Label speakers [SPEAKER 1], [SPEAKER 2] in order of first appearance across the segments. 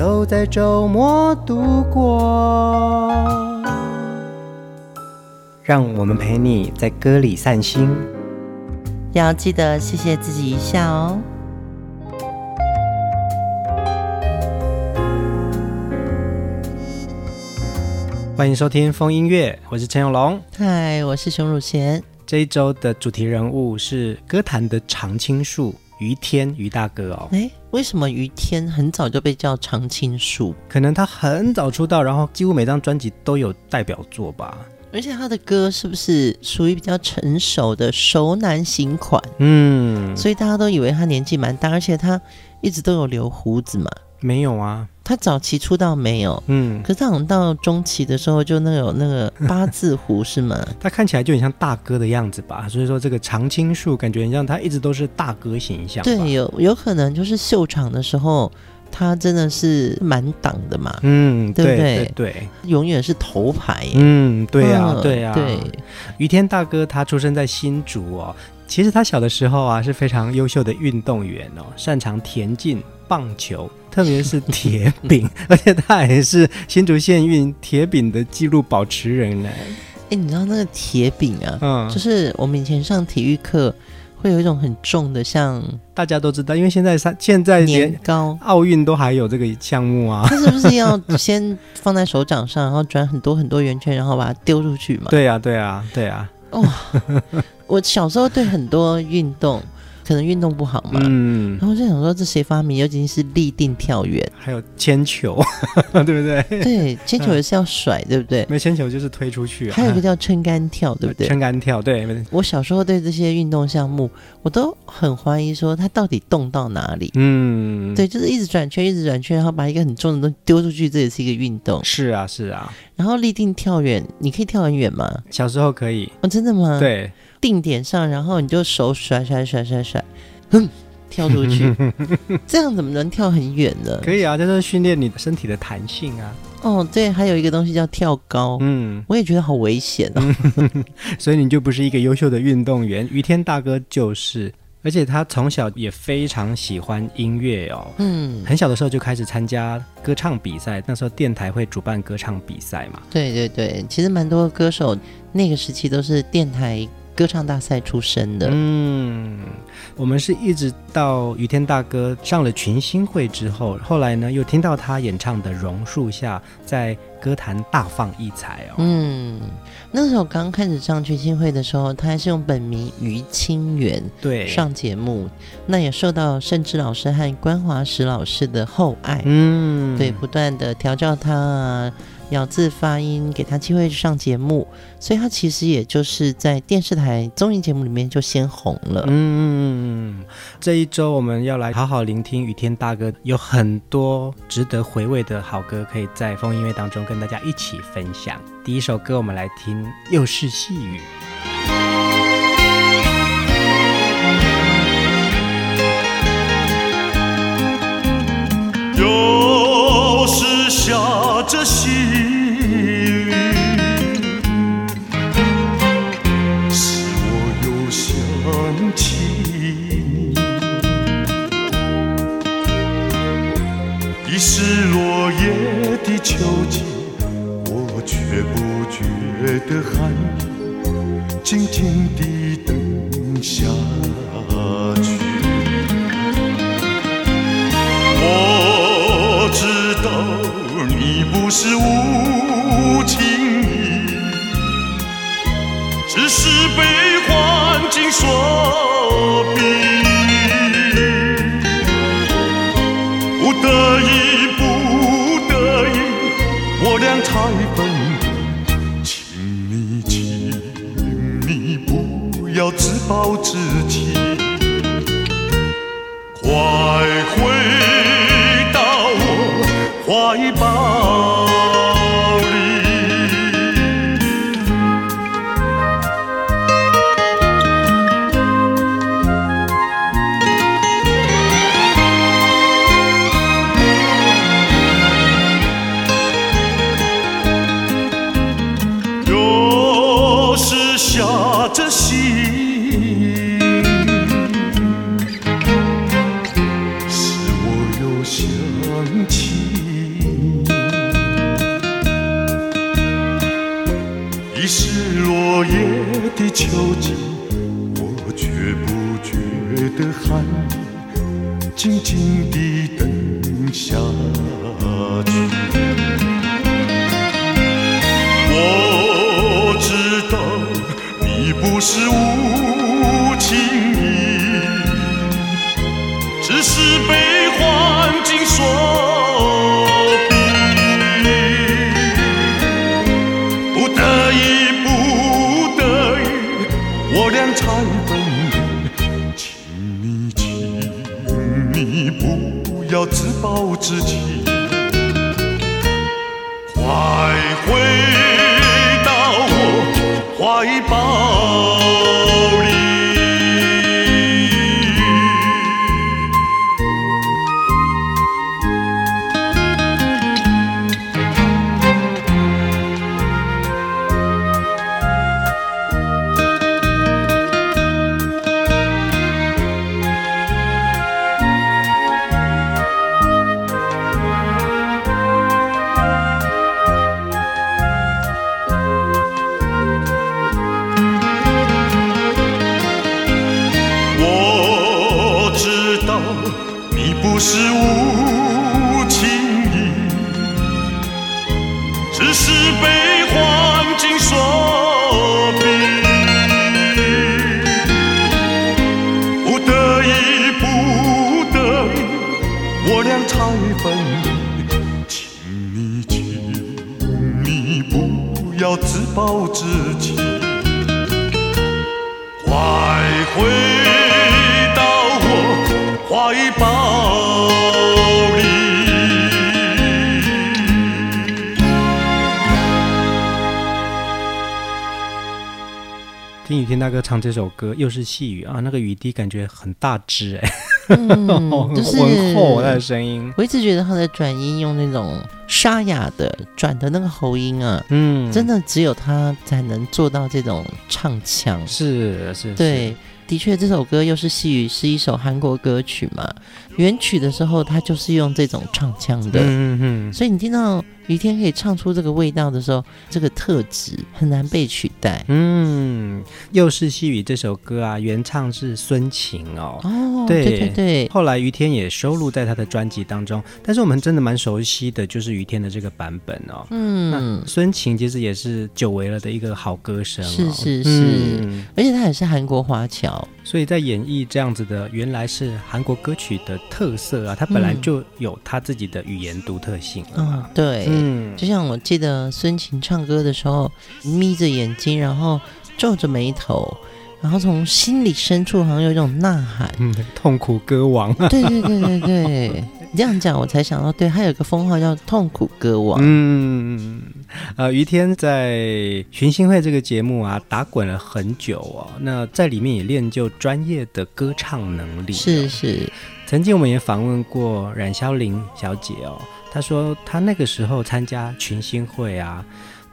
[SPEAKER 1] 都在周末度过，让我们陪你在歌里散心，
[SPEAKER 2] 要记得谢谢自己一下哦。
[SPEAKER 1] 欢迎收听风音乐，我是陈永龙，
[SPEAKER 2] 嗨，我是熊汝贤。
[SPEAKER 1] 这一周的主题人物是歌坛的常青树。于天，于大哥哦，
[SPEAKER 2] 哎，为什么于天很早就被叫常青树？
[SPEAKER 1] 可能他很早出道，然后几乎每张专辑都有代表作吧。
[SPEAKER 2] 而且他的歌是不是属于比较成熟的熟男型款？
[SPEAKER 1] 嗯，
[SPEAKER 2] 所以大家都以为他年纪蛮大，而且他一直都有留胡子嘛。
[SPEAKER 1] 没有啊，
[SPEAKER 2] 他早期出道没有，
[SPEAKER 1] 嗯，
[SPEAKER 2] 可是他好像到中期的时候就那个有那个八字胡是吗？
[SPEAKER 1] 他看起来就很像大哥的样子吧，所以说这个常青树感觉很像他一直都是大哥形象。
[SPEAKER 2] 对，有有可能就是秀场的时候，他真的是满档的嘛，
[SPEAKER 1] 嗯，
[SPEAKER 2] 对不
[SPEAKER 1] 对？对，
[SPEAKER 2] 永远是头牌。
[SPEAKER 1] 嗯，对呀、啊，
[SPEAKER 2] 嗯、
[SPEAKER 1] 对呀、啊，
[SPEAKER 2] 对。
[SPEAKER 1] 于天大哥他出生在新竹哦，其实他小的时候啊是非常优秀的运动员哦，擅长田径、棒球。特别是铁饼，而且他还是新竹县运铁饼的纪录保持人呢。
[SPEAKER 2] 哎，你知道那个铁饼啊？
[SPEAKER 1] 嗯，
[SPEAKER 2] 就是我们以前上体育课会有一种很重的，像
[SPEAKER 1] 大家都知道，因为现在三现在
[SPEAKER 2] 年糕
[SPEAKER 1] 奥运都还有这个项目啊。
[SPEAKER 2] 它是不是要先放在手掌上，然后转很多很多圆圈，然后把它丢出去嘛？
[SPEAKER 1] 对啊，对啊，对啊。
[SPEAKER 2] 哇、哦，我小时候对很多运动。可能运动不好嘛，嗯，然后我就想说，这谁发明？尤其是立定跳远，
[SPEAKER 1] 还有铅球，对不对？
[SPEAKER 2] 对，铅球也是要甩，嗯、对不对？
[SPEAKER 1] 没铅球就是推出去、啊。
[SPEAKER 2] 还有一个叫撑杆跳，对不对？
[SPEAKER 1] 撑杆跳，对。
[SPEAKER 2] 我小时候对这些运动项目，我都很怀疑，说它到底动到哪里？
[SPEAKER 1] 嗯，
[SPEAKER 2] 对，就是一直转圈，一直转圈，然后把一个很重的东西丢出去，这也是一个运动。
[SPEAKER 1] 是啊，是啊。
[SPEAKER 2] 然后立定跳远，你可以跳很远吗？
[SPEAKER 1] 小时候可以。
[SPEAKER 2] 哦，真的吗？
[SPEAKER 1] 对。
[SPEAKER 2] 定点上，然后你就手甩甩甩甩甩，哼，跳出去，这样怎么能跳很远呢？
[SPEAKER 1] 可以啊，在这是训练你身体的弹性啊。
[SPEAKER 2] 哦，对，还有一个东西叫跳高，
[SPEAKER 1] 嗯，
[SPEAKER 2] 我也觉得好危险哦。
[SPEAKER 1] 所以你就不是一个优秀的运动员，于天大哥就是。而且他从小也非常喜欢音乐哦，嗯，很小的时候就开始参加歌唱比赛，那时候电台会主办歌唱比赛嘛。
[SPEAKER 2] 对对对，其实蛮多歌手那个时期都是电台歌唱大赛出身的。
[SPEAKER 1] 嗯，我们是一直到于天大哥上了群星会之后，后来呢又听到他演唱的《榕树下》在歌坛大放异彩哦。
[SPEAKER 2] 嗯，那时候刚开始上群星会的时候，他还是用本名于清源
[SPEAKER 1] 对
[SPEAKER 2] 上节目，那也受到盛之老师和关华石老师的厚爱。
[SPEAKER 1] 嗯，
[SPEAKER 2] 对，不断的调教他啊。咬字发音，给他机会上节目，所以他其实也就是在电视台综艺节目里面就先红了。
[SPEAKER 1] 嗯，这一周我们要来好好聆听雨天大哥，有很多值得回味的好歌，可以在风音乐当中跟大家一起分享。第一首歌，我们来听《又是细雨》。
[SPEAKER 3] 秋季，我却不觉得寒意，静静地等下去。我知道你不是无情意，只是被环境所逼。才分离，请你，请你不要自暴自弃，快回到我怀抱。
[SPEAKER 1] 哥唱这首歌，又是细雨啊，那个雨滴感觉很大只哎、
[SPEAKER 2] 就是
[SPEAKER 1] 浑厚他的声音，
[SPEAKER 2] 我一直觉得他的转音用那种沙哑的转的那个喉音啊，
[SPEAKER 1] 嗯，
[SPEAKER 2] 真的只有他才能做到这种唱腔。
[SPEAKER 1] 是是，
[SPEAKER 2] 对，的确，这首歌又是细雨，是一首韩国歌曲嘛。原曲的时候，他就是用这种唱腔的，
[SPEAKER 1] 嗯嗯嗯，
[SPEAKER 2] 所以你听到雨天可以唱出这个味道的时候，这个特质很难被取代。
[SPEAKER 1] 嗯，又是细雨这首歌啊，原唱是孙晴哦。
[SPEAKER 2] 哦，
[SPEAKER 1] 对
[SPEAKER 2] 对对对，
[SPEAKER 1] 后来于天也收录在他的专辑当中，但是我们真的蛮熟悉的，就是于天的这个版本哦。
[SPEAKER 2] 嗯
[SPEAKER 1] 那，孙晴其实也是久违了的一个好歌声、哦，
[SPEAKER 2] 是是是，
[SPEAKER 1] 嗯
[SPEAKER 2] 而且他也是韩国华侨，
[SPEAKER 1] 所以在演绎这样子的原来是韩国歌曲的特色啊，它本来就有它自己的语言独特性
[SPEAKER 2] 嗯
[SPEAKER 1] 嗯，
[SPEAKER 2] 对，
[SPEAKER 1] 嗯，
[SPEAKER 2] 就像我记得孙晴唱歌的时候，眯着眼睛，然后皱着眉头，然后从心里深处好像有一种呐喊。
[SPEAKER 1] 嗯，痛苦歌王，
[SPEAKER 2] 对对对对对，你这样讲我才想到，对，他有个封号叫“痛苦歌王”。
[SPEAKER 1] 嗯，呃，于天在《群星会》这个节目啊，打滚了很久哦。那在里面也练就专业的歌唱能力、哦。
[SPEAKER 2] 是是，
[SPEAKER 1] 曾经我们也访问过冉肖玲小姐哦，她说她那个时候参加群星会啊。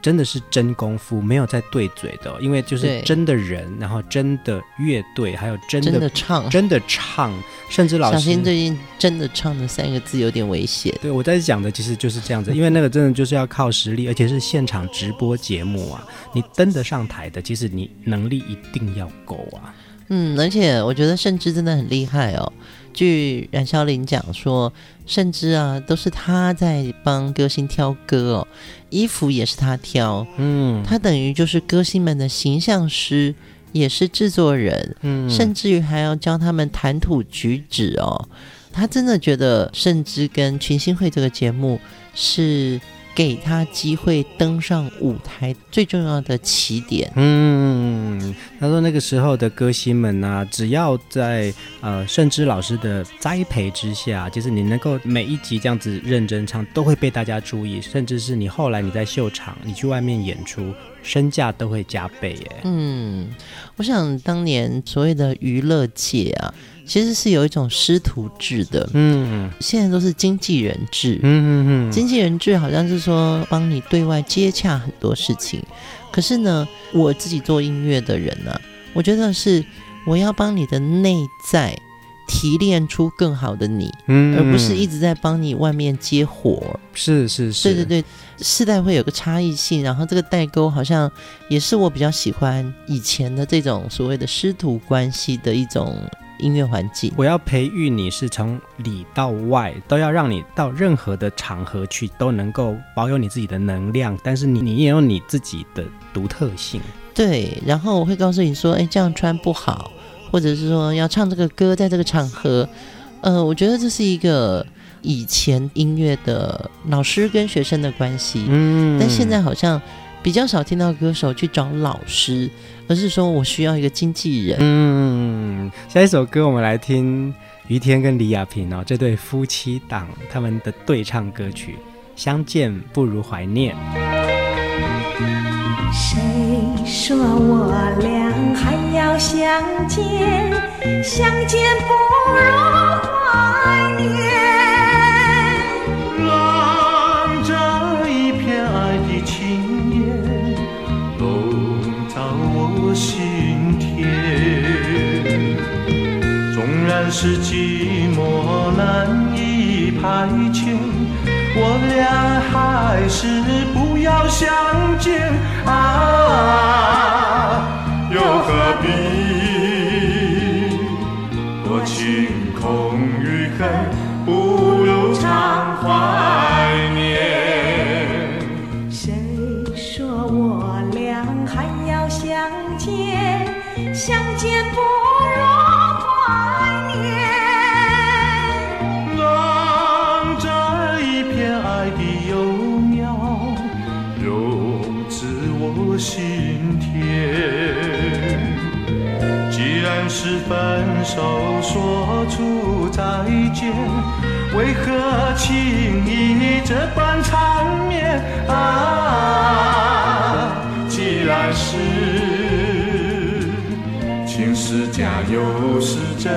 [SPEAKER 1] 真的是真功夫，没有在对嘴的、哦，因为就是真的人，然后真的乐队，还有真的
[SPEAKER 2] 真的唱，
[SPEAKER 1] 真的唱，甚至老师
[SPEAKER 2] 小心最近真的唱的三个字有点危险。
[SPEAKER 1] 对，我在讲的其实就是这样子，因为那个真的就是要靠实力，而且是现场直播节目啊，你登得上台的，其实你能力一定要够啊。
[SPEAKER 2] 嗯，而且我觉得甚至真的很厉害哦。据冉肖林讲说，甚至啊都是他在帮歌星挑歌哦，衣服也是他挑，
[SPEAKER 1] 嗯，
[SPEAKER 2] 他等于就是歌星们的形象师，也是制作人，
[SPEAKER 1] 嗯，
[SPEAKER 2] 甚至于还要教他们谈吐举止哦。他真的觉得甚至跟群星会这个节目是。给他机会登上舞台最重要的起点。
[SPEAKER 1] 嗯，他说那个时候的歌星们啊，只要在呃盛之老师的栽培之下，就是你能够每一集这样子认真唱，都会被大家注意，甚至是你后来你在秀场，你去外面演出，身价都会加倍耶。
[SPEAKER 2] 嗯，我想当年所谓的娱乐界啊。其实是有一种师徒制的，
[SPEAKER 1] 嗯，
[SPEAKER 2] 现在都是经纪人制，
[SPEAKER 1] 嗯嗯嗯，
[SPEAKER 2] 经纪人制好像是说帮你对外接洽很多事情，可是呢，我自己做音乐的人呢、啊，我觉得是我要帮你的内在提炼出更好的你，
[SPEAKER 1] 嗯。
[SPEAKER 2] 而不是一直在帮你外面接活。
[SPEAKER 1] 是是是，
[SPEAKER 2] 对对对，世代会有个差异性，然后这个代沟好像也是我比较喜欢以前的这种所谓的师徒关系的一种音乐环境。
[SPEAKER 1] 我要培育你是从里到外，都要让你到任何的场合去都能够保有你自己的能量，但是你你也有你自己的独特性。
[SPEAKER 2] 对，然后我会告诉你说，哎，这样穿不好，或者是说要唱这个歌，在这个场合，呃，我觉得这是一个以前音乐的老师跟学生的关系，
[SPEAKER 1] 嗯，
[SPEAKER 2] 但现在好像比较少听到歌手去找老师，而是说我需要一个经纪人。
[SPEAKER 1] 嗯，下一首歌我们来听于天跟李亚萍哦这对夫妻档他们的对唱歌曲《相见不如怀念》。
[SPEAKER 4] 谁说我俩还要相见？相见不如
[SPEAKER 3] 我心田。纵然是寂寞难以排遣，我俩还是不要相见啊！又何必说出再见，为何轻易这般缠绵啊？既然是情是假又是真，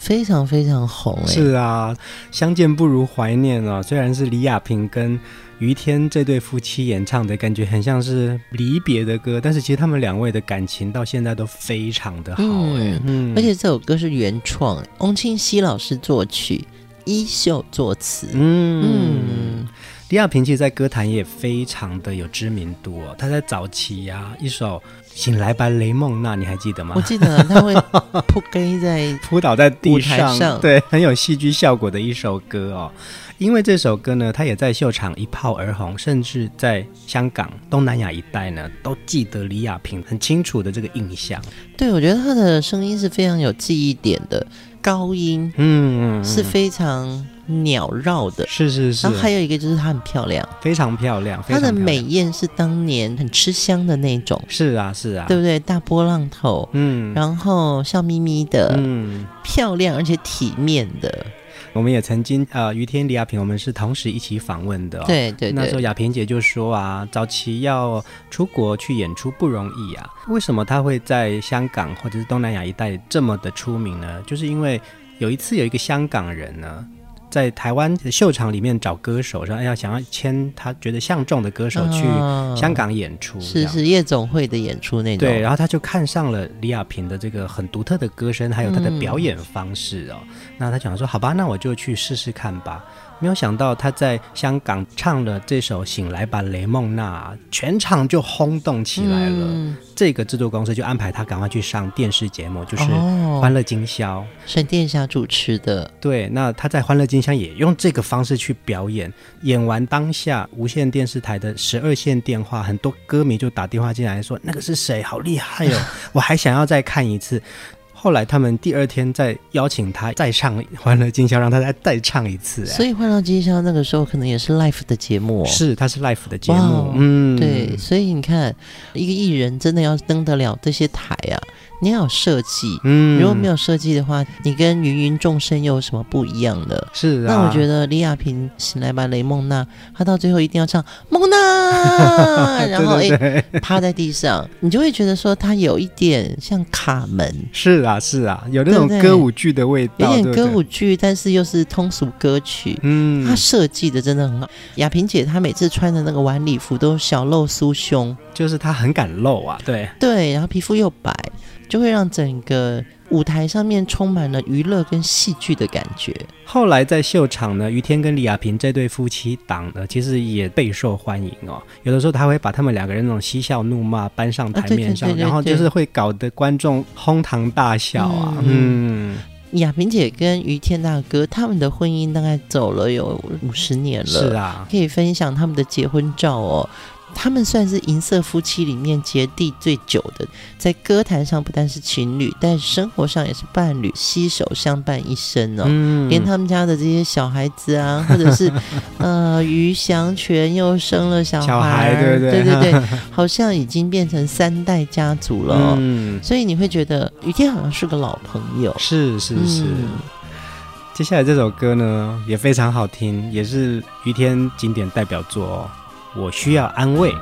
[SPEAKER 2] 非常非常红哎，
[SPEAKER 1] 是啊，相见不如怀念哦。虽然是李亚萍跟于天这对夫妻演唱的，感觉很像是离别的歌，但是其实他们两位的感情到现在都非常的好哎。
[SPEAKER 2] 嗯
[SPEAKER 1] 嗯，
[SPEAKER 2] 而且这首歌是原创，翁清溪老师作曲，衣袖作词。
[SPEAKER 1] 嗯
[SPEAKER 2] 嗯，
[SPEAKER 1] 李亚平其实，在歌坛也非常的有知名度哦。他在早期呀、啊，一首《醒来吧，雷梦娜》，你还记得吗？
[SPEAKER 2] 我记得他会 扑街在
[SPEAKER 1] 扑倒在地
[SPEAKER 2] 上
[SPEAKER 1] 对，很有戏剧效果的一首歌哦。因为这首歌呢，他也在秀场一炮而红，甚至在香港、东南亚一带呢，都记得李亚平很清楚的这个印象。
[SPEAKER 2] 对，我觉得他的声音是非常有记忆点的，高音，
[SPEAKER 1] 嗯，
[SPEAKER 2] 是非常鸟绕的。
[SPEAKER 1] 是是是。
[SPEAKER 2] 然后还有一个就是她很漂亮，
[SPEAKER 1] 非常漂亮，非
[SPEAKER 2] 她的美艳是当年很吃香的那种。
[SPEAKER 1] 是啊是啊，
[SPEAKER 2] 对不对？大波浪头，
[SPEAKER 1] 嗯，
[SPEAKER 2] 然后笑眯眯的，
[SPEAKER 1] 嗯，
[SPEAKER 2] 漂亮而且体面的。
[SPEAKER 1] 我们也曾经呃，于天李亚平，我们是同时一起访问的、哦。
[SPEAKER 2] 对对对，
[SPEAKER 1] 那时候亚萍姐就说啊，早期要出国去演出不容易啊。为什么她会在香港或者是东南亚一带这么的出名呢？就是因为有一次有一个香港人呢，在台湾的秀场里面找歌手，然后要想要签他觉得相中的歌手去香港演出，
[SPEAKER 2] 哦、是是夜总会的演出那种。
[SPEAKER 1] 对，然后他就看上了李亚平的这个很独特的歌声，还有他的表演方式哦。嗯、那他讲说：“好吧，那我就去试试看吧。”没有想到他在香港唱了这首《醒来吧，雷梦娜》，全场就轰动起来了。嗯、这个制作公司就安排他赶快去上电视节目，就是《欢乐今宵》，
[SPEAKER 2] 沈殿霞主持的。
[SPEAKER 1] 对，那他在《欢乐今宵》也用这个方式去表演。演完当下，无线电视台的十二线电话，很多歌迷就打电话进来说：“那个是谁？好厉害哦！我还想要再看一次。”后来他们第二天再邀请他再唱《欢乐今宵》，让他再再唱一次。
[SPEAKER 2] 所以《欢乐今宵》那个时候可能也是 l i f e 的节目。
[SPEAKER 1] 是，他是 l i f e 的节目。Wow, 嗯，
[SPEAKER 2] 对。所以你看，一个艺人真的要登得了这些台啊。你要有设计，嗯，如果没有设计的话，你跟芸芸众生又有什么不一样的？
[SPEAKER 1] 是啊，
[SPEAKER 2] 那我觉得李亚平醒来吧，雷梦娜，她到最后一定要唱梦娜，然后哎趴在地上，你就会觉得说她有一点像卡门。
[SPEAKER 1] 是啊，是啊，有那种歌舞剧的味道，
[SPEAKER 2] 有点歌舞剧，但是又是通俗歌曲。嗯，她设计的真的很好。亚萍姐她每次穿的那个晚礼服都小露酥胸，
[SPEAKER 1] 就是她很敢露啊，对
[SPEAKER 2] 对，然后皮肤又白。就会让整个舞台上面充满了娱乐跟戏剧的感觉。
[SPEAKER 1] 后来在秀场呢，于天跟李亚平这对夫妻档呢，其实也备受欢迎哦。有的时候他会把他们两个人那种嬉笑怒骂搬上台面上，然后就是会搞得观众哄堂大笑啊。嗯，
[SPEAKER 2] 亚平姐跟于天大哥他们的婚姻大概走了有五十年了，
[SPEAKER 1] 是啊，
[SPEAKER 2] 可以分享他们的结婚照哦。他们算是银色夫妻里面结缔最久的，在歌坛上不但是情侣，但生活上也是伴侣，携手相伴一生哦。嗯，连他们家的这些小孩子啊，或者是呃于祥全又生了小孩，
[SPEAKER 1] 小孩对对
[SPEAKER 2] 对对对，好像已经变成三代家族了哦。嗯，所以你会觉得于天好像是个老朋友，
[SPEAKER 1] 是是是。嗯，接下来这首歌呢也非常好听，也是于天经典代表作哦。我需要安慰。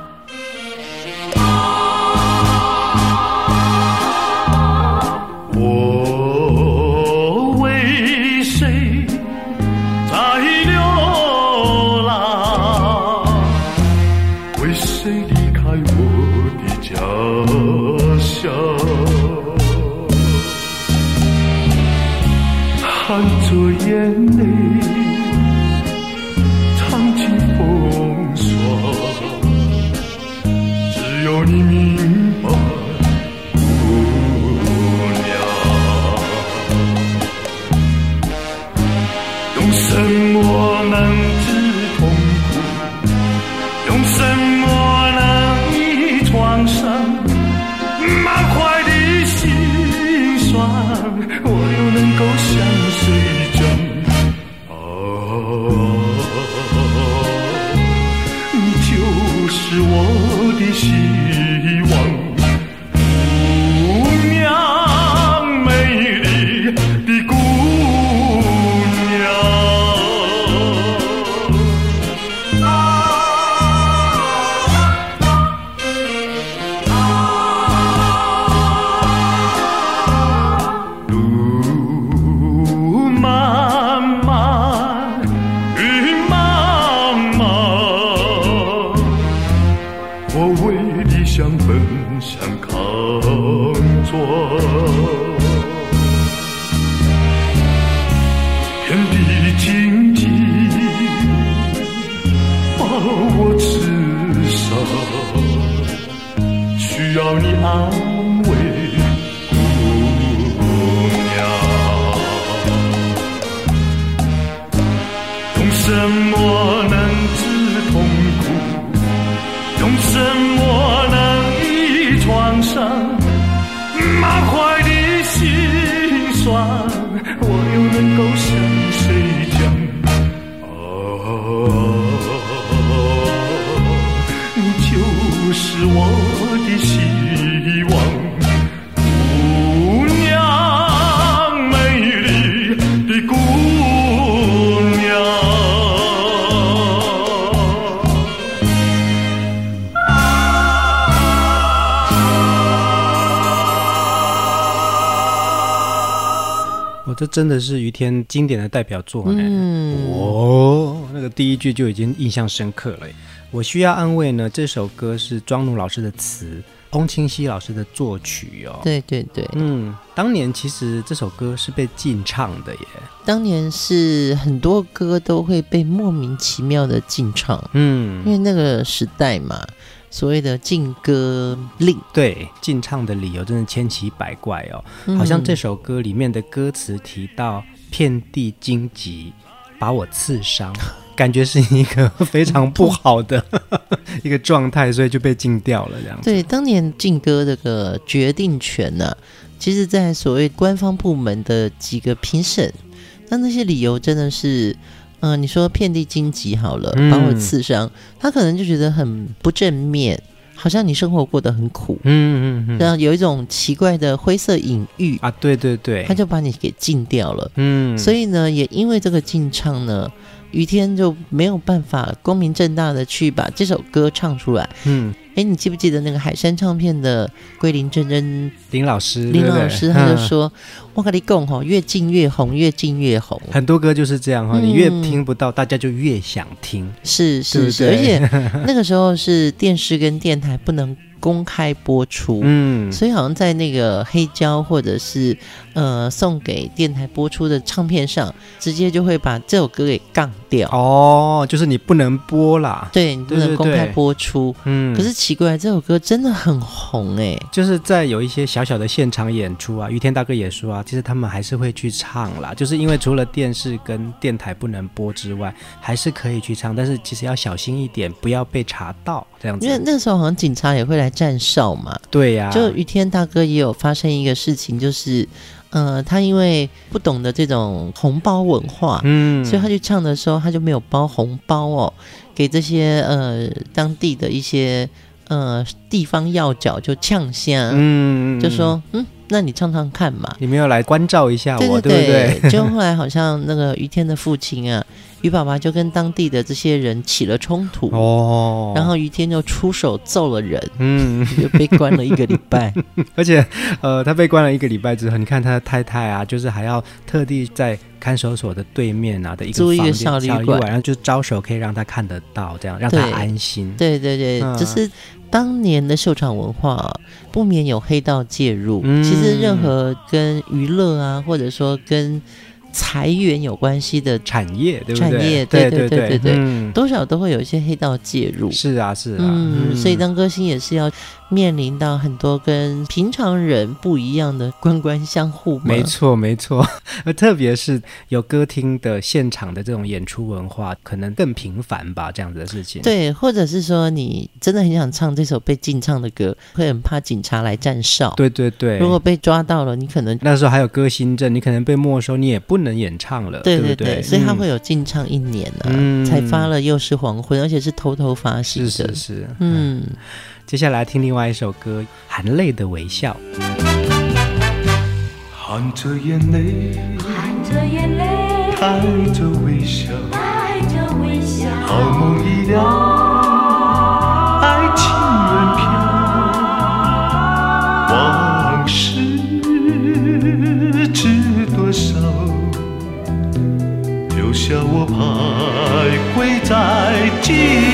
[SPEAKER 3] 要你爱。
[SPEAKER 1] 这真的是于天经典的代表作呢。
[SPEAKER 2] 嗯，
[SPEAKER 1] 哦，那个第一句就已经印象深刻了。我需要安慰呢，这首歌是庄奴老师的词，翁清溪老师的作曲哦。
[SPEAKER 2] 对对对，
[SPEAKER 1] 嗯，当年其实这首歌是被禁唱的耶。
[SPEAKER 2] 当年是很多歌都会被莫名其妙的禁唱，
[SPEAKER 1] 嗯，
[SPEAKER 2] 因为那个时代嘛。所谓的禁歌令，
[SPEAKER 1] 对，禁唱的理由真的千奇百怪哦。
[SPEAKER 2] 嗯、
[SPEAKER 1] 好像这首歌里面的歌词提到“遍地荆棘，把我刺伤”，感觉是一个非常不好的 一个状态，所以就被禁掉了。这样子。
[SPEAKER 2] 对，当年禁歌这个决定权呢、啊，其实，在所谓官方部门的几个评审，那那些理由真的是。嗯、呃，你说遍地荆棘好了，把我刺伤，嗯、他可能就觉得很不正面，好像你生活过得很苦，嗯嗯嗯，然后有一种奇怪的灰色隐喻
[SPEAKER 1] 啊，对对对，
[SPEAKER 2] 他就把你给禁掉了，
[SPEAKER 1] 嗯，
[SPEAKER 2] 所以呢，也因为这个禁唱呢，于天就没有办法光明正大的去把这首歌唱出来，
[SPEAKER 1] 嗯。
[SPEAKER 2] 哎，你记不记得那个海山唱片的桂林真真
[SPEAKER 1] 林老师？
[SPEAKER 2] 林老师他就说：“我跟你讲哈，越近越红，越近越红。”
[SPEAKER 1] 很多歌就是这样哈，你越听不到，大家就越想听。
[SPEAKER 2] 是是是，而且 那个时候是电视跟电台不能公开播出，
[SPEAKER 1] 嗯，
[SPEAKER 2] 所以好像在那个黑胶或者是呃送给电台播出的唱片上，直接就会把这首歌给杠掉。
[SPEAKER 1] 哦，就是你不能播啦，
[SPEAKER 2] 对，你不能公开播出。
[SPEAKER 1] 嗯，
[SPEAKER 2] 可是奇怪，这首歌真的很红哎、欸，
[SPEAKER 1] 就是在有一些小小的现场演出啊，于天大哥也说啊，其实他们还是会去唱啦，就是因为除了电视跟电台不能播之外，还是可以去唱，但是其实要小心一点，不要被查到这样子。
[SPEAKER 2] 因为那时候好像警察也会来。站哨嘛，
[SPEAKER 1] 对呀、啊，
[SPEAKER 2] 就于天大哥也有发生一个事情，就是，呃，他因为不懂得这种红包文化，
[SPEAKER 1] 嗯，
[SPEAKER 2] 所以他去唱的时候，他就没有包红包哦，给这些呃当地的一些呃地方要角就呛声，
[SPEAKER 1] 嗯，
[SPEAKER 2] 就说，嗯，那你唱唱看嘛，
[SPEAKER 1] 你没有来关照一下我，
[SPEAKER 2] 对对对，
[SPEAKER 1] 对不对？
[SPEAKER 2] 就后来好像那个于天的父亲啊。于爸爸就跟当地的这些人起了冲突
[SPEAKER 1] 哦，
[SPEAKER 2] 然后于天就出手揍了人，
[SPEAKER 1] 嗯，
[SPEAKER 2] 就被关了一个礼拜。
[SPEAKER 1] 而且，呃，他被关了一个礼拜之后，你看他的太太啊，就是还要特地在看守所的对面啊的一个房间小旅馆，然后就招手可以让他看得到，这样让他安心。
[SPEAKER 2] 对对对，嗯、就是当年的秀场文化不免有黑道介入。嗯、其实任何跟娱乐啊，或者说跟财源有关系的
[SPEAKER 1] 产业，对不对？
[SPEAKER 2] 产业，对对对对对，
[SPEAKER 1] 嗯、
[SPEAKER 2] 多少都会有一些黑道介入。
[SPEAKER 1] 是啊，是啊，
[SPEAKER 2] 嗯，嗯所以当歌星也是要面临到很多跟平常人不一样的官官相护。
[SPEAKER 1] 没错，没错。特别是有歌厅的现场的这种演出文化，可能更频繁吧，这样子的事情。
[SPEAKER 2] 对，或者是说你真的很想唱这首被禁唱的歌，会很怕警察来站哨。
[SPEAKER 1] 对对对。如
[SPEAKER 2] 果被抓到了，你可能
[SPEAKER 1] 那时候还有歌星证，你可能被没收，你也不能演唱了。
[SPEAKER 2] 对
[SPEAKER 1] 对对，
[SPEAKER 2] 所以他会有禁唱一年呢、啊，嗯、才发了《又是黄昏》，而且是偷偷发行的。
[SPEAKER 1] 是是是，
[SPEAKER 2] 嗯。
[SPEAKER 1] 接下来听另外一首歌《含泪的微笑》。
[SPEAKER 3] 含着眼泪，
[SPEAKER 4] 含着眼泪，
[SPEAKER 3] 带着微笑，
[SPEAKER 4] 带着微笑，
[SPEAKER 3] 好梦一了，爱情远飘，往事知多少，留下我徘徊在今宵。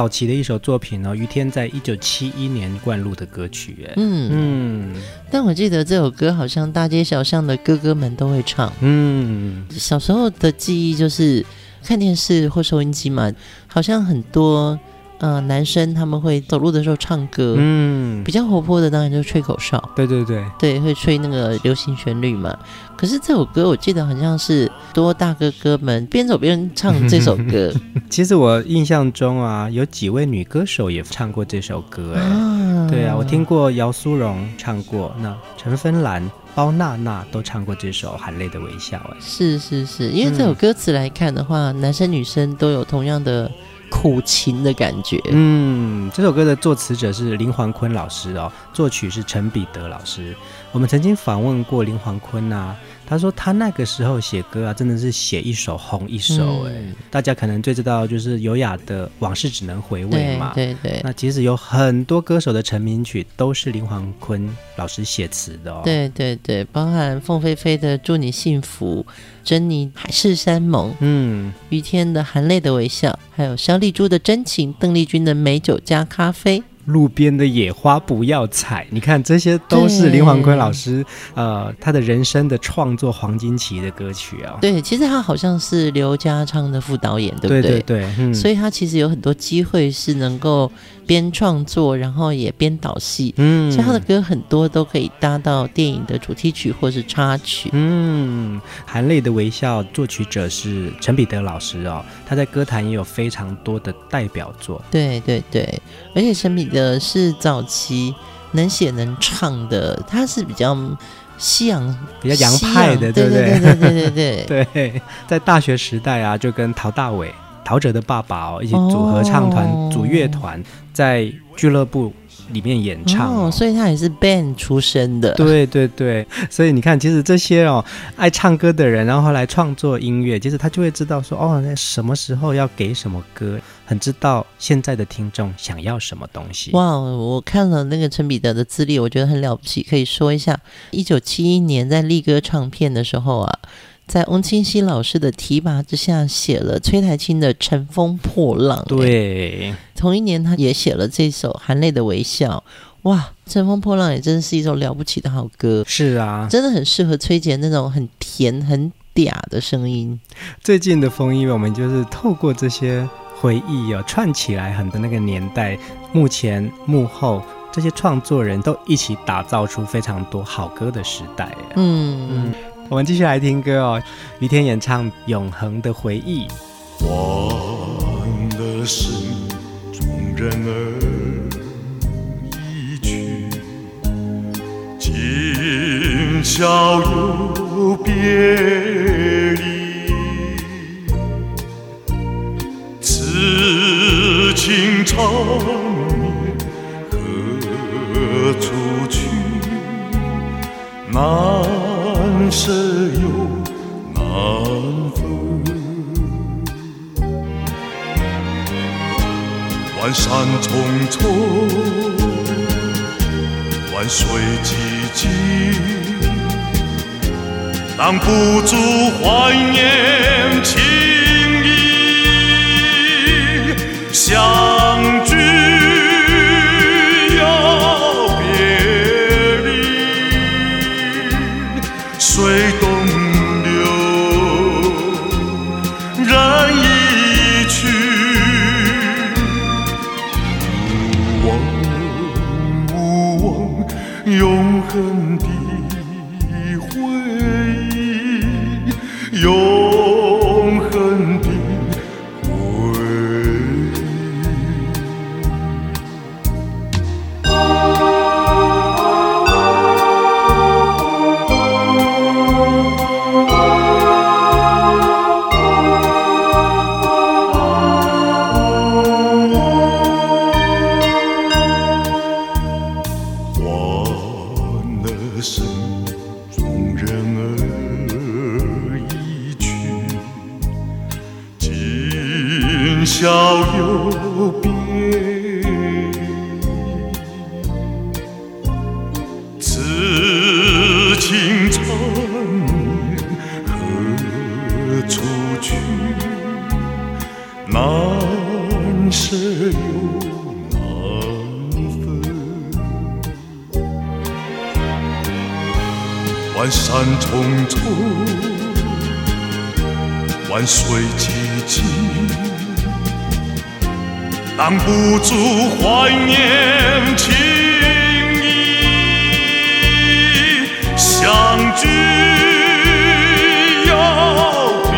[SPEAKER 1] 早期的一首作品哦，于天在一九七一年灌录的歌曲，哎，
[SPEAKER 2] 嗯，
[SPEAKER 1] 嗯。
[SPEAKER 2] 但我记得这首歌好像大街小巷的哥哥们都会唱。
[SPEAKER 1] 嗯，
[SPEAKER 2] 小时候的记忆就是看电视或收音机嘛，好像很多呃男生他们会走路的时候唱歌，
[SPEAKER 1] 嗯，
[SPEAKER 2] 比较活泼的当然就是吹口哨，
[SPEAKER 1] 对对对，
[SPEAKER 2] 对，会吹那个流行旋律嘛。可是这首歌我记得好像是多大哥哥们边走边唱这首歌。
[SPEAKER 1] 其实我印象中啊，有几位女歌手也唱过这首歌，哎、
[SPEAKER 2] 啊，
[SPEAKER 1] 对啊，我听过姚苏蓉唱过，那陈芬兰、包娜娜都唱过这首《含泪的微笑》，哎，
[SPEAKER 2] 是是是，因为这首歌词来看的话，男生女生都有同样的苦情的感觉。
[SPEAKER 1] 嗯，这首歌的作词者是林煌坤老师哦，作曲是陈彼得老师。我们曾经访问过林煌坤啊。他说他那个时候写歌啊，真的是写一首红一首哎、嗯。大家可能最知道就是优雅的往事只能回味嘛。
[SPEAKER 2] 对对对。
[SPEAKER 1] 那其实有很多歌手的成名曲都是林煌坤老师写词的哦。
[SPEAKER 2] 对对对，包含凤飞飞的祝你幸福，珍妮海誓山盟，嗯，于天的含泪的微笑，还有萧丽珠的真情，邓丽君的美酒加咖啡。
[SPEAKER 1] 路边的野花不要采，你看这些都是林煌坤老师呃他的人生的创作黄金期的歌曲啊。
[SPEAKER 2] 对，其实他好像是刘家昌的副导演，对不对？
[SPEAKER 1] 对对对，嗯，
[SPEAKER 2] 所以他其实有很多机会是能够边创作，然后也边导戏，嗯，所以他的歌很多都可以搭到电影的主题曲或是插曲。
[SPEAKER 1] 嗯，含泪的微笑作曲者是陈彼得老师哦，他在歌坛也有非常多的代表作。
[SPEAKER 2] 对对对，而且陈彼得。的是早期能写能唱的，他是比较西洋、
[SPEAKER 1] 比较洋派的，对不对？
[SPEAKER 2] 对对对对对
[SPEAKER 1] 对，在大学时代啊，就跟陶大伟、陶喆的爸爸哦一起组合唱团、哦、组乐团，在俱乐部里面演唱哦，
[SPEAKER 2] 哦，所以他也是 band 出身的。
[SPEAKER 1] 对对对，所以你看，其实这些哦爱唱歌的人，然后后来创作音乐，其实他就会知道说，哦，那什么时候要给什么歌。很知道现在的听众想要什么东西。
[SPEAKER 2] 哇，我看了那个陈彼得的资历，我觉得很了不起。可以说一下，一九七一年在力歌唱片的时候啊，在翁清溪老师的提拔之下，写了崔台清的《乘风破浪》。
[SPEAKER 1] 对，
[SPEAKER 2] 同一年他也写了这首《含泪的微笑》。哇，《乘风破浪》也真的是一首了不起的好歌。
[SPEAKER 1] 是啊，
[SPEAKER 2] 真的很适合崔姐那种很甜很嗲的声音。
[SPEAKER 1] 最近的风音乐，我们就是透过这些。回忆哦，串起来很多那个年代，幕前幕后这些创作人都一起打造出非常多好歌的时代。嗯嗯，我们继续来听歌哦，于天演唱《永恒的回忆》。
[SPEAKER 3] 忘了是众人而已去，今宵又别离。此情长眠何处去？难舍又难分。万山重重，万水寂静，挡不住怀念情。相聚永挡不住怀念情意，相聚又别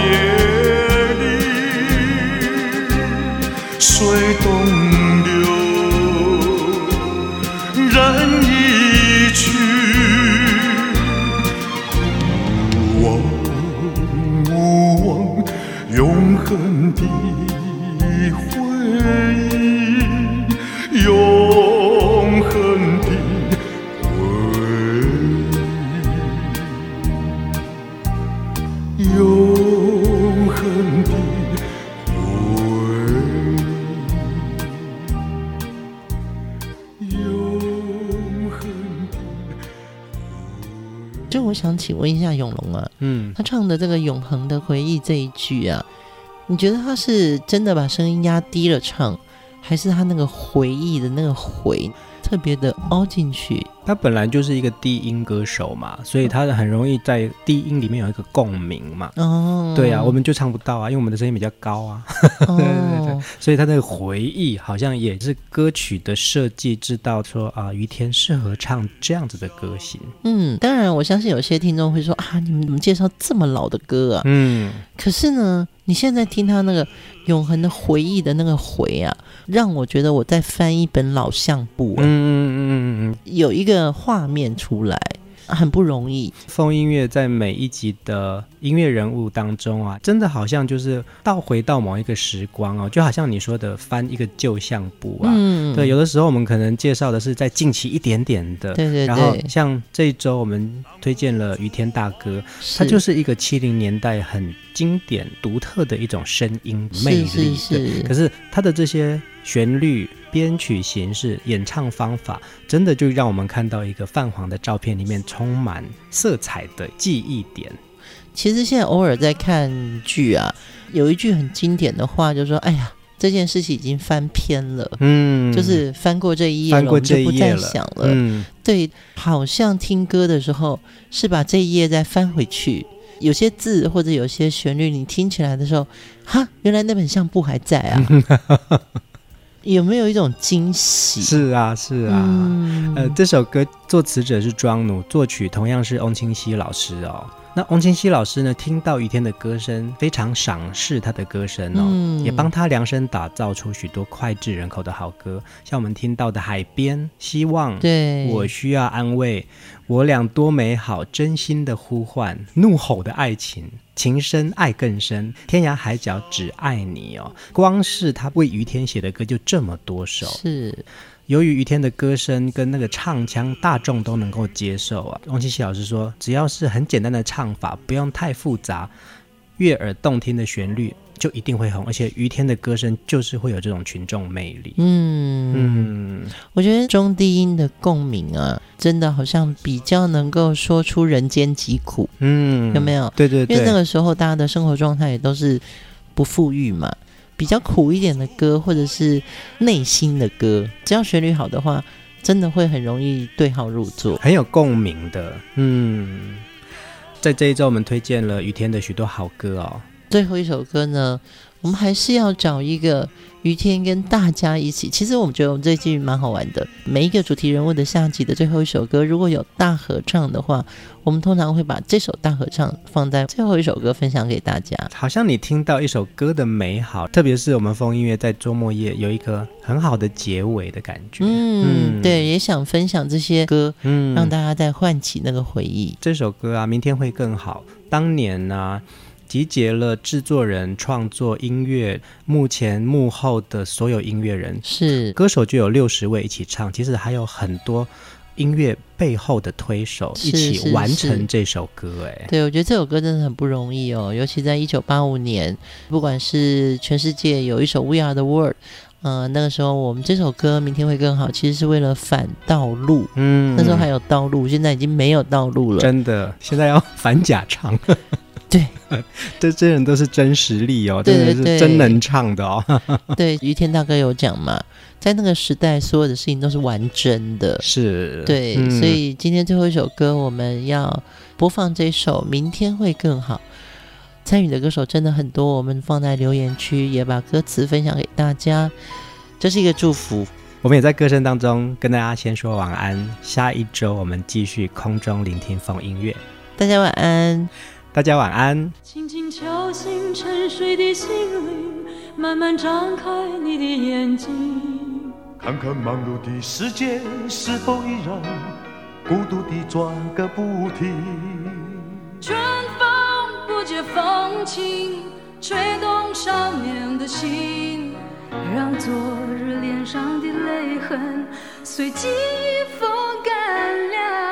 [SPEAKER 3] 离，水东流，人已去。无望，无望，永恒的
[SPEAKER 2] 请问一下永龙啊，
[SPEAKER 1] 嗯，
[SPEAKER 2] 他唱的这个《永恒的回忆》这一句啊，你觉得他是真的把声音压低了唱，还是他那个回忆的那个回特别的凹进去？
[SPEAKER 1] 他本来就是一个低音歌手嘛，所以他很容易在低音里面有一个共鸣嘛。
[SPEAKER 2] 哦，
[SPEAKER 1] 对啊，我们就唱不到啊，因为我们的声音比较高啊。
[SPEAKER 2] 哦，
[SPEAKER 1] 对对对，所以他那个回忆好像也是歌曲的设计，知道说啊，于天适合唱这样子的歌型。
[SPEAKER 2] 嗯，当然，我相信有些听众会说啊，你们怎么介绍这么老的歌啊？
[SPEAKER 1] 嗯，
[SPEAKER 2] 可是呢，你现在听他那个永恒的回忆的那个回啊，让我觉得我在翻一本老相簿、啊。
[SPEAKER 1] 嗯嗯嗯嗯嗯，
[SPEAKER 2] 有一个画面出来，很不容易。
[SPEAKER 1] 风音乐在每一集的音乐人物当中啊，真的好像就是倒回到某一个时光哦，就好像你说的翻一个旧相簿啊。
[SPEAKER 2] 嗯，
[SPEAKER 1] 对，有的时候我们可能介绍的是在近期一点点的。
[SPEAKER 2] 对对对。
[SPEAKER 1] 然后像这一周我们推荐了于天大哥，他就是一个七零年代很经典、独特的一种声音魅力。
[SPEAKER 2] 是是是。
[SPEAKER 1] 可是他的这些旋律、编曲形式、演唱方法，真的就让我们看到一个泛黄的照片里面充满色彩的记忆点。
[SPEAKER 2] 其实现在偶尔在看剧啊，有一句很经典的话，就是说：“哎呀，这件事情已经翻篇了。”嗯，就是翻过这一页了，就不再想了。嗯，对，好像听歌的时候是把这一页再翻回去，有些字或者有些旋律，你听起来的时候，哈，原来那本相簿还在啊。有没有一种惊喜？
[SPEAKER 1] 是啊，是啊。嗯、呃，这首歌作词者是庄奴，作曲同样是翁清溪老师哦。那翁清溪老师呢，听到于天的歌声，非常赏识他的歌声哦，嗯、也帮他量身打造出许多脍炙人口的好歌，像我们听到的《海边》、《希望》、
[SPEAKER 2] 对，
[SPEAKER 1] 我需要安慰，我俩多美好，真心的呼唤，怒吼的爱情。情深爱更深，天涯海角只爱你哦。光是他为于天写的歌就这么多首，
[SPEAKER 2] 是
[SPEAKER 1] 由于于天的歌声跟那个唱腔，大众都能够接受啊。翁清溪老师说，只要是很简单的唱法，不用太复杂，悦耳动听的旋律。就一定会红，而且于天的歌声就是会有这种群众魅力。嗯
[SPEAKER 2] 嗯，我觉得中低音的共鸣啊，真的好像比较能够说出人间疾苦。嗯，有没有？
[SPEAKER 1] 对对对，
[SPEAKER 2] 因为那个时候大家的生活状态也都是不富裕嘛，比较苦一点的歌，或者是内心的歌，只要旋律好的话，真的会很容易对号入座，
[SPEAKER 1] 很有共鸣的。嗯，在这一周我们推荐了雨天的许多好歌哦。
[SPEAKER 2] 最后一首歌呢，我们还是要找一个于天跟大家一起。其实我们觉得我们这一季蛮好玩的。每一个主题人物的下集的最后一首歌，如果有大合唱的话，我们通常会把这首大合唱放在最后一首歌分享给大家。
[SPEAKER 1] 好像你听到一首歌的美好，特别是我们风音乐在周末夜有一个很好的结尾的感觉。
[SPEAKER 2] 嗯，嗯对，也想分享这些歌，嗯，让大家再唤起那个回忆。
[SPEAKER 1] 这首歌啊，明天会更好。当年呢、啊。集结了制作人、创作音乐、目前幕后的所有音乐人，
[SPEAKER 2] 是
[SPEAKER 1] 歌手就有六十位一起唱，其实还有很多音乐背后的推手一起完成这首歌。哎，
[SPEAKER 2] 对，我觉得这首歌真的很不容易哦，尤其在一九八五年，不管是全世界有一首《We Are the World》，嗯，那个时候我们这首歌《明天会更好》，其实是为了反道路。嗯，那时候还有道路，现在已经没有道路了，
[SPEAKER 1] 真的，现在要 反假唱。
[SPEAKER 2] 对，
[SPEAKER 1] 这这人都是真实力哦，真的是真能唱的哦。
[SPEAKER 2] 对，于天大哥有讲嘛，在那个时代，所有的事情都是完真的。
[SPEAKER 1] 是，
[SPEAKER 2] 对，
[SPEAKER 1] 嗯、
[SPEAKER 2] 所以今天最后一首歌，我们要播放这首《明天会更好》。参与的歌手真的很多，我们放在留言区，也把歌词分享给大家，这是一个祝福。
[SPEAKER 1] 我们也在歌声当中跟大家先说晚安，下一周我们继续空中聆听风音乐。
[SPEAKER 2] 大家晚安，
[SPEAKER 1] 大家晚安。
[SPEAKER 5] 轻轻敲醒沉睡的心灵，慢慢张开你的眼睛，
[SPEAKER 3] 看看忙碌的世界是否依然孤独地转个不停。
[SPEAKER 5] 春风不解风情，吹动少年的心。让昨日脸上的泪痕随季风干了。